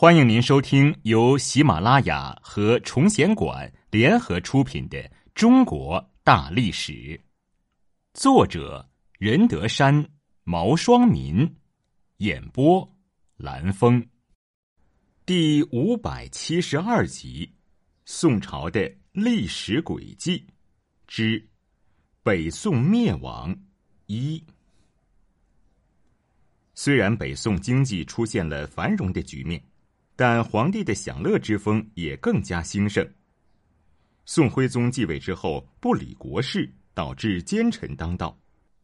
欢迎您收听由喜马拉雅和崇贤馆联合出品的《中国大历史》，作者任德山、毛双民，演播蓝峰，第五百七十二集：宋朝的历史轨迹之北宋灭亡一。虽然北宋经济出现了繁荣的局面。但皇帝的享乐之风也更加兴盛。宋徽宗继位之后，不理国事，导致奸臣当道；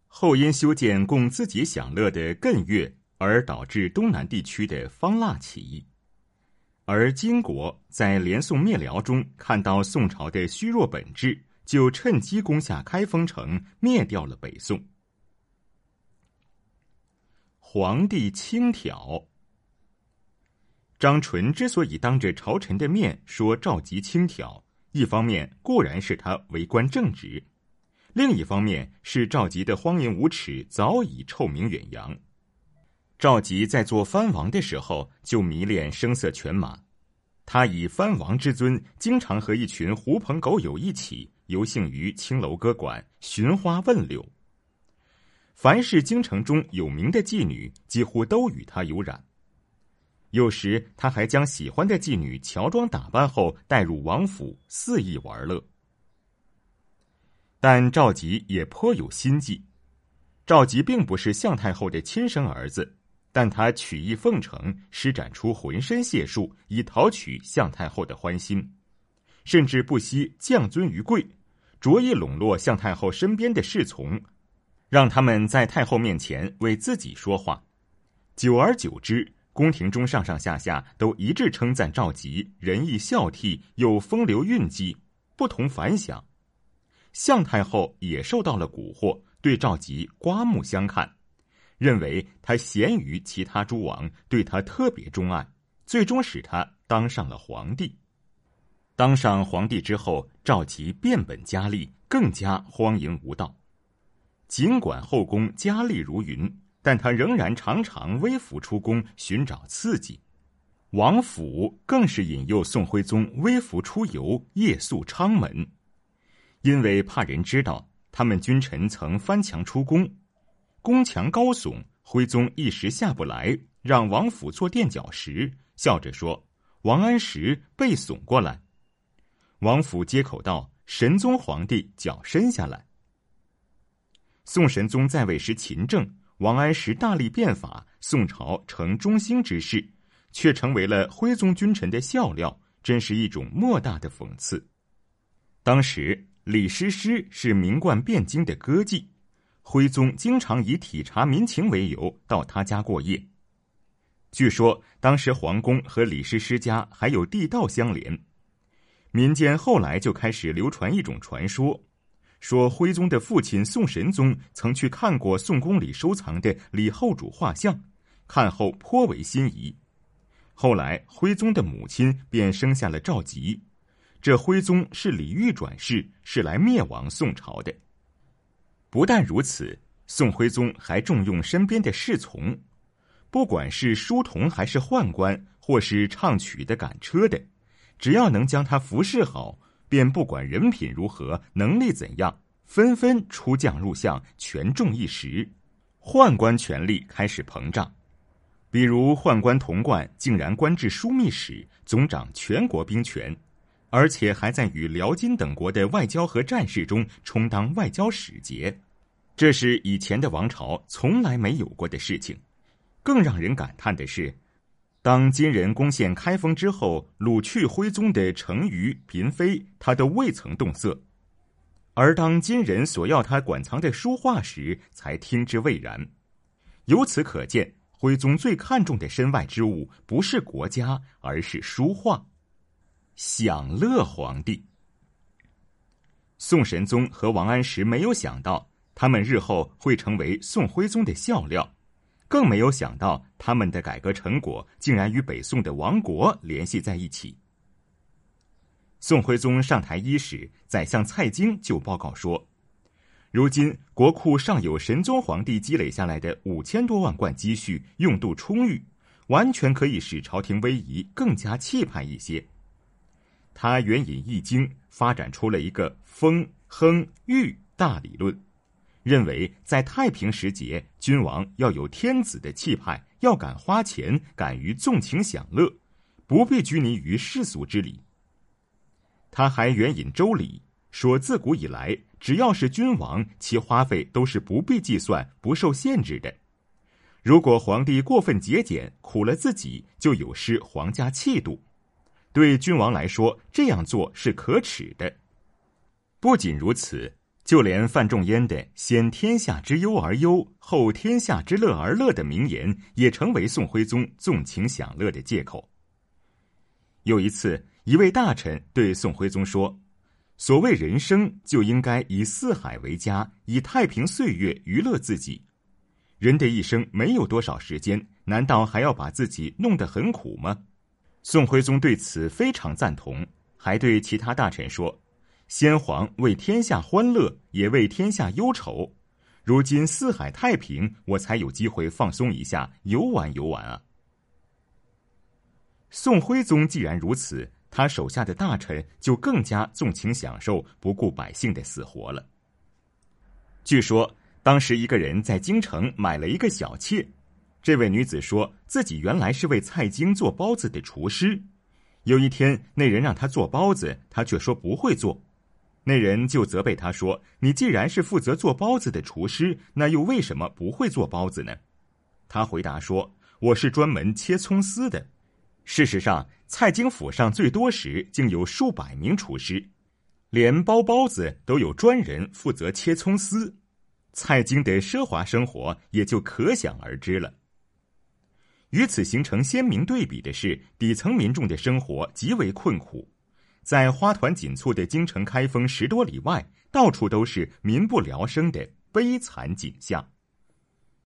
后因修建供自己享乐的艮岳，而导致东南地区的方腊起义。而金国在连宋灭辽中看到宋朝的虚弱本质，就趁机攻下开封城，灭掉了北宋。皇帝轻佻。张纯之所以当着朝臣的面说赵佶轻佻，一方面固然是他为官正直，另一方面是赵佶的荒淫无耻早已臭名远扬。赵佶在做藩王的时候就迷恋声色犬马，他以藩王之尊，经常和一群狐朋狗友一起游幸于青楼歌馆，寻花问柳。凡是京城中有名的妓女，几乎都与他有染。有时他还将喜欢的妓女乔装打扮后带入王府，肆意玩乐。但赵佶也颇有心计。赵佶并不是向太后的亲生儿子，但他曲意奉承，施展出浑身解数，以讨取向太后的欢心，甚至不惜降尊于贵，着意笼络向太后身边的侍从，让他们在太后面前为自己说话。久而久之。宫廷中上上下下都一致称赞赵佶仁义孝悌，又风流韵迹，不同凡响。向太后也受到了蛊惑，对赵佶刮目相看，认为他贤于其他诸王，对他特别钟爱，最终使他当上了皇帝。当上皇帝之后，赵佶变本加厉，更加荒淫无道。尽管后宫佳丽如云。但他仍然常常微服出宫寻找刺激，王府更是引诱宋徽宗微服出游夜宿昌门，因为怕人知道他们君臣曾翻墙出宫，宫墙高耸，徽宗一时下不来，让王府做垫脚石，笑着说：“王安石背耸过来。”王府接口道：“神宗皇帝脚伸下来。”宋神宗在位时勤政。王安石大力变法，宋朝成中兴之势，却成为了徽宗君臣的笑料，真是一种莫大的讽刺。当时李师师是名冠汴京的歌妓，徽宗经常以体察民情为由到他家过夜。据说当时皇宫和李师师家还有地道相连，民间后来就开始流传一种传说。说徽宗的父亲宋神宗曾去看过宋宫里收藏的李后主画像，看后颇为心仪。后来徽宗的母亲便生下了赵佶，这徽宗是李煜转世，是来灭亡宋朝的。不但如此，宋徽宗还重用身边的侍从，不管是书童还是宦官，或是唱曲的、赶车的，只要能将他服侍好。便不管人品如何，能力怎样，纷纷出将入相，权重一时。宦官权力开始膨胀，比如宦官童贯竟然官至枢密使，总掌全国兵权，而且还在与辽金等国的外交和战事中充当外交使节，这是以前的王朝从来没有过的事情。更让人感叹的是。当金人攻陷开封之后，掳去徽宗的成瑜、嫔妃，他都未曾动色；而当金人索要他馆藏的书画时，才听之未然。由此可见，徽宗最看重的身外之物，不是国家，而是书画。享乐皇帝，宋神宗和王安石没有想到，他们日后会成为宋徽宗的笑料。更没有想到，他们的改革成果竟然与北宋的亡国联系在一起。宋徽宗上台伊始，宰相蔡京就报告说：“如今国库尚有神宗皇帝积累下来的五千多万贯积蓄，用度充裕，完全可以使朝廷威仪更加气派一些。他援引《易经》，发展出了一个风亨裕大理论，认为在太平时节，君王要有天子的气派，要敢花钱，敢于纵情享乐，不必拘泥于世俗之礼。他还援引《周礼》，说自古以来，只要是君王，其花费都是不必计算、不受限制的。如果皇帝过分节俭，苦了自己，就有失皇家气度。对君王来说，这样做是可耻的。不仅如此，就连范仲淹的“先天下之忧而忧，后天下之乐而乐”的名言，也成为宋徽宗纵情享乐的借口。有一次，一位大臣对宋徽宗说：“所谓人生，就应该以四海为家，以太平岁月娱乐自己。人的一生没有多少时间，难道还要把自己弄得很苦吗？”宋徽宗对此非常赞同，还对其他大臣说：“先皇为天下欢乐，也为天下忧愁。如今四海太平，我才有机会放松一下，游玩游玩啊。”宋徽宗既然如此，他手下的大臣就更加纵情享受，不顾百姓的死活了。据说当时一个人在京城买了一个小妾。这位女子说自己原来是为蔡京做包子的厨师，有一天那人让她做包子，她却说不会做，那人就责备他说：“你既然是负责做包子的厨师，那又为什么不会做包子呢？”他回答说：“我是专门切葱丝的。”事实上，蔡京府上最多时竟有数百名厨师，连包包子都有专人负责切葱丝，蔡京的奢华生活也就可想而知了。与此形成鲜明对比的是，底层民众的生活极为困苦，在花团锦簇的京城开封十多里外，到处都是民不聊生的悲惨景象。